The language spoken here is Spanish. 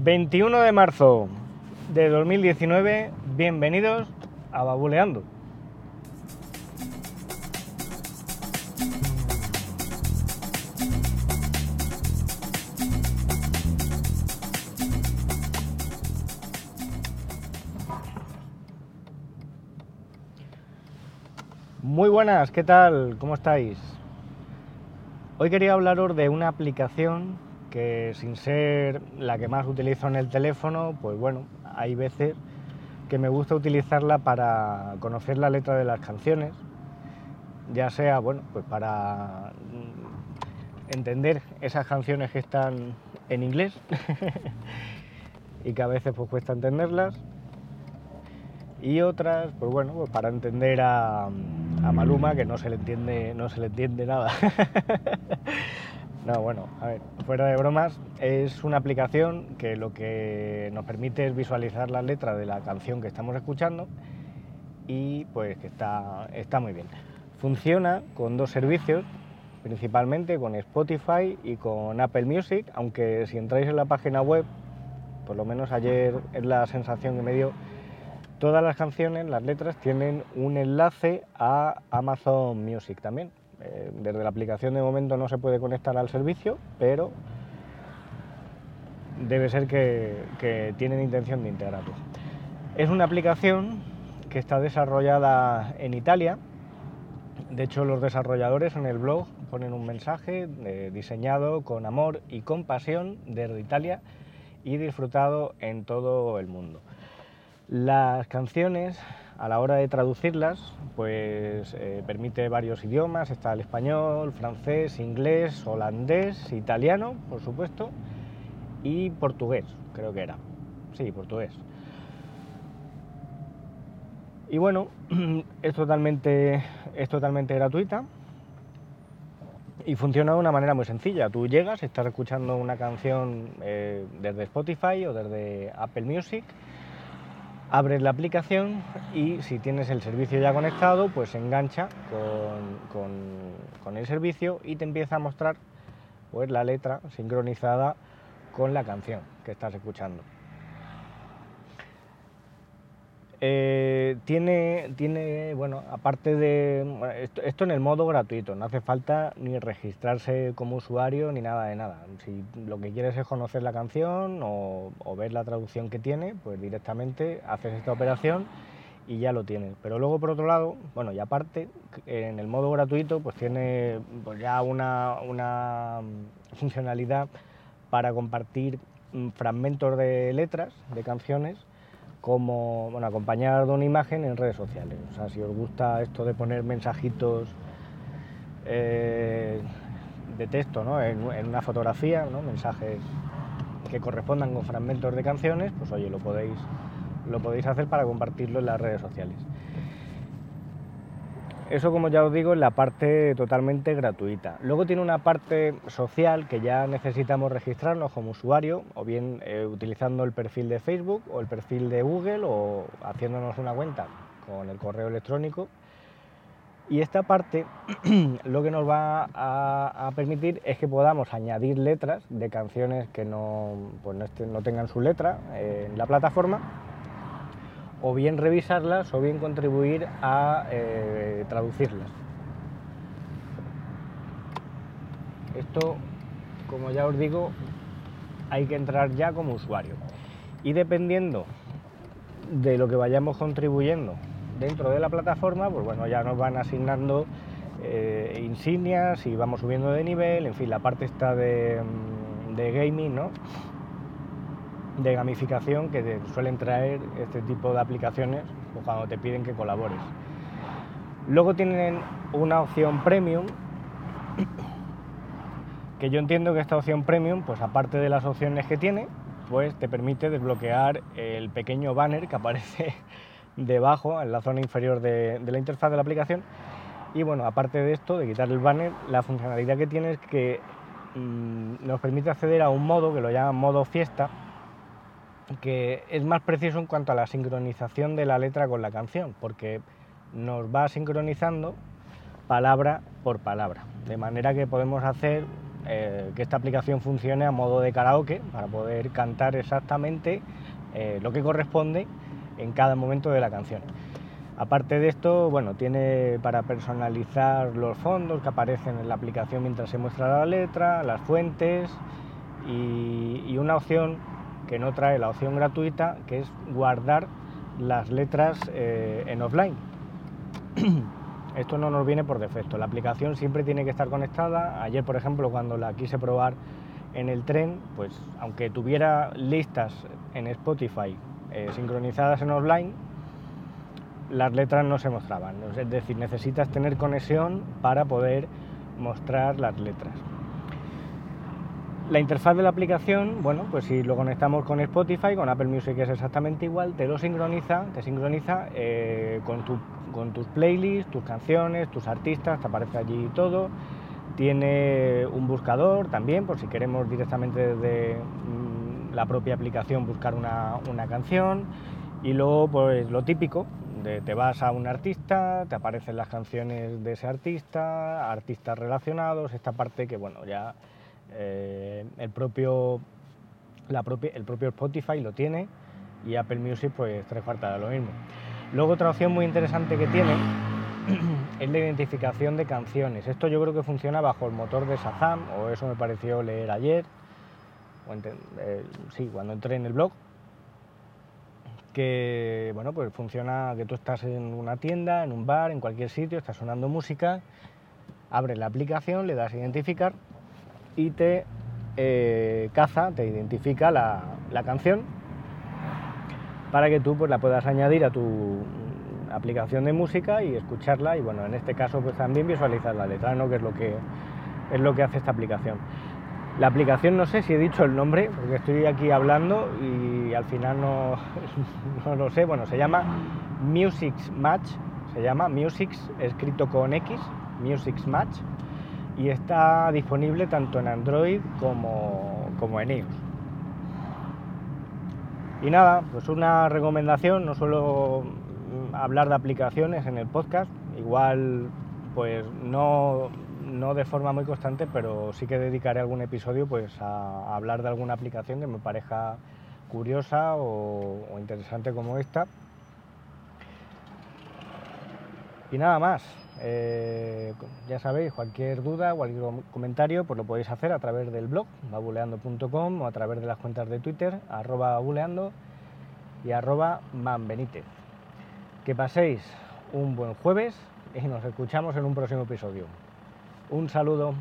21 de marzo de 2019, bienvenidos a Babuleando. Muy buenas, ¿qué tal? ¿Cómo estáis? Hoy quería hablaros de una aplicación que sin ser la que más utilizo en el teléfono, pues bueno, hay veces que me gusta utilizarla para conocer la letra de las canciones, ya sea, bueno, pues para entender esas canciones que están en inglés y que a veces pues cuesta entenderlas y otras, pues bueno, pues para entender a, a Maluma que no se le entiende, no se le entiende nada. no, bueno, a ver, fuera de bromas, es una aplicación que lo que nos permite es visualizar la letra de la canción que estamos escuchando y pues que está, está muy bien. Funciona con dos servicios, principalmente con Spotify y con Apple Music, aunque si entráis en la página web, por lo menos ayer es la sensación que me dio, Todas las canciones, las letras, tienen un enlace a Amazon Music también. Eh, desde la aplicación de momento no se puede conectar al servicio, pero debe ser que, tienen intención de integrarlo. Es una aplicación que está desarrollada en Italia. De hecho, los desarrolladores en el blog ponen un mensaje eh, diseñado con amor y compasión desde Italia y disfrutado en todo el mundo. Las canciones, a la hora de traducirlas, pues eh, permite varios idiomas, está el español, francés, inglés, holandés, italiano, por supuesto, y portugués, creo que era. Sí, portugués. Y bueno, es totalmente, es totalmente gratuita y funciona de una manera muy sencilla. Tú llegas, estás escuchando una canción eh, desde Spotify o desde Apple Music abres la aplicación y si tienes el servicio ya conectado, pues engancha con, el servicio y te empieza a mostrar pues, la letra sincronizada con la canción que estás escuchando. Eh, tiene, tiene, bueno, aparte de esto, en el modo gratuito, no hace falta ni registrarse como usuario ni nada de nada. Si lo que quieres es conocer la canción o, ver la traducción que tiene, pues directamente haces esta operación y ya lo tienes. Pero luego por otro lado, bueno, y aparte, en el modo gratuito, pues tiene pues ya una, una funcionalidad para compartir mm, fragmentos de letras de canciones como bueno, acompañar de una imagen en redes sociales. O sea, si os gusta esto de poner mensajitos eh, de texto ¿no? en, una fotografía, ¿no? mensajes que correspondan con fragmentos de canciones, pues oye, lo podéis, lo podéis hacer para compartirlo en las redes sociales. Eso, como ya os digo, es la parte totalmente gratuita. Luego tiene una parte social que ya necesitamos registrarnos como usuario, o bien eh, utilizando el perfil de Facebook o el perfil de Google o haciéndonos una cuenta con el correo electrónico. Y esta parte lo que nos va a, permitir es que podamos añadir letras de canciones que no, pues no tengan su letra en la plataforma o bien revisarlas o bien contribuir a eh, traducirlas. Esto, como ya os digo, hay que entrar ya como usuario. Y dependiendo de lo que vayamos contribuyendo dentro de la plataforma, pues bueno, ya nos van asignando eh, insignias y vamos subiendo de nivel, en fin, la parte está de, de gaming, ¿no? De gamificación que suelen traer este tipo de aplicaciones cuando te piden que colabores. Luego tienen una opción premium, que yo entiendo que esta opción premium, pues aparte de las opciones que tiene, pues te permite desbloquear el pequeño banner que aparece debajo, en la zona inferior de, la interfaz de la aplicación. Y bueno, aparte de esto, de quitar el banner, la funcionalidad que tiene es que mm, nos permite acceder a un modo que lo llaman modo fiesta, que es más preciso en cuanto a la sincronización de la letra con la canción, porque nos va sincronizando palabra por palabra, de manera que podemos hacer eh, que esta aplicación funcione a modo de karaoke para poder cantar exactamente eh, lo que corresponde en cada momento de la canción. Aparte de esto, bueno, tiene para personalizar los fondos que aparecen en la aplicación mientras se muestra la letra, las fuentes y, una opción que no trae la opción gratuita, que es guardar las letras eh, en offline. Esto no nos viene por defecto. La aplicación siempre tiene que estar conectada. Ayer, por ejemplo, cuando la quise probar en el tren, pues aunque tuviera listas en Spotify eh, sincronizadas en offline, las letras no se mostraban. Es decir, necesitas tener conexión para poder mostrar las letras. La interfaz de la aplicación, bueno, pues si lo conectamos con Spotify, con Apple Music es exactamente igual, te lo sincroniza, te sincroniza eh, con, con tus playlists, tus canciones, tus artistas, te aparece allí todo. Tiene un buscador también, por si queremos directamente desde mm, la propia aplicación buscar una, una canción. Y luego, pues lo típico, te vas a un artista, te aparecen las canciones de ese artista, artistas relacionados, esta parte que bueno, ya eh, el, propio, el propio Spotify lo tiene y Apple Music pues tres cuartas de lo mismo. Luego otra opción muy interesante que tiene es la identificación de canciones. Esto yo creo que funciona bajo el motor de Shazam, o eso me pareció leer ayer, eh, sí, cuando entré en el blog, que bueno, pues funciona que tú estás en una tienda, en un bar, en cualquier sitio, está sonando música, abres la aplicación, le das a identificar y te eh, caza, te identifica la, canción para que tú pues, la puedas añadir a tu aplicación de música y escucharla y bueno, en este caso pues también visualizar la letra, ¿no? que es lo que es lo que hace esta aplicación. La aplicación no sé si he dicho el nombre, porque estoy aquí hablando y al final no, no lo sé. Bueno, se llama Music Match, se llama Music escrito con X, Music Match, y está disponible tanto en Android como, como en iOS. Y nada, pues una recomendación, no suelo hablar de aplicaciones en el podcast, igual pues no no de forma muy constante, pero sí que dedicaré algún episodio pues, a, hablar de alguna aplicación que me parezca curiosa o, interesante como esta. Y nada más. Eh, ya sabéis, cualquier duda, cualquier comentario, pues lo podéis hacer a través del blog, babuleando.com o a través de las cuentas de Twitter, arroba babuleando y arroba manbenítez. Que paséis un buen jueves y nos escuchamos en un próximo episodio. Un saludo.